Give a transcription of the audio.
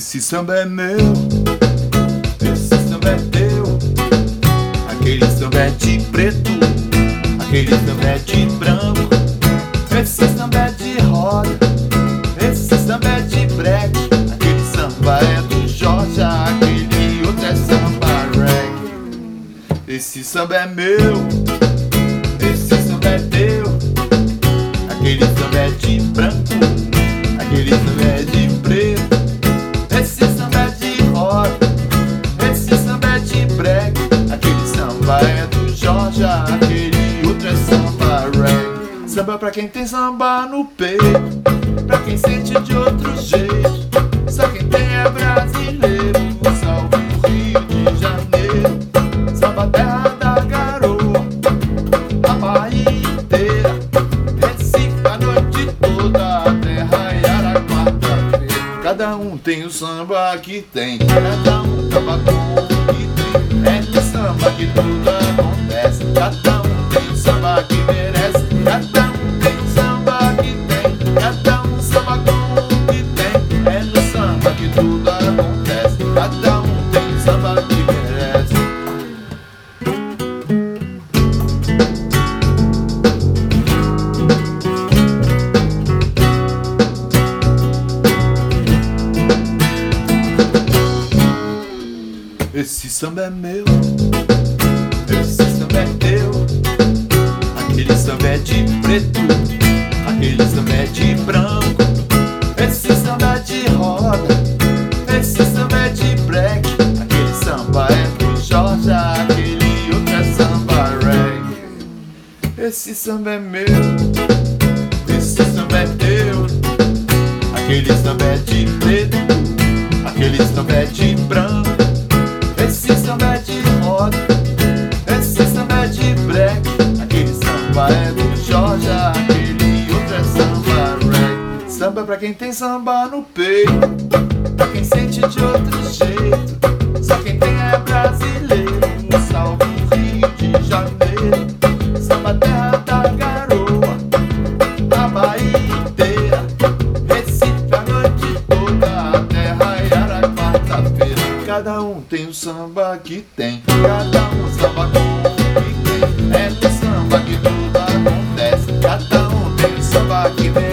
samba é meu, esse samba é teu. Aquele samba é de preto, aquele samba é de branco. Esse samba é de roda, esse samba é de break. Aquele samba é do Jorge, aquele outro é samba reggae. Esse samba é meu, Samba pra quem tem samba no peito, pra quem sente de outro jeito. Só quem tem é brasileiro, salve o Rio de Janeiro. Samba terra da garoa, a Bahia inteira. Recife a noite toda, a terra e a quarta-feira. Cada um tem o samba que tem, cada um samba que tem. É no samba que tudo acontece, cada um tem o samba que Esse samba é meu, esse samba é teu. Aquele samba é de preto, aquele samba é de branco. Esse samba é de roda, esse samba é de break. Aquele samba é do Jorge, aquele outro é samba reggae. Esse samba é meu, esse samba é teu. Aquele samba é de preto, aquele samba é de branco. Samba é do Jorge, aquele outro é samba reggae. Samba pra quem tem samba no peito, pra quem sente de outro jeito. Só quem tem é brasileiro, salve o Rio de Janeiro. Samba terra da garoa, a Bahia inteira. Recife a noite toda, a terra e a quarta-feira. Cada um tem o samba que tem, cada um samba com o que tem. É give it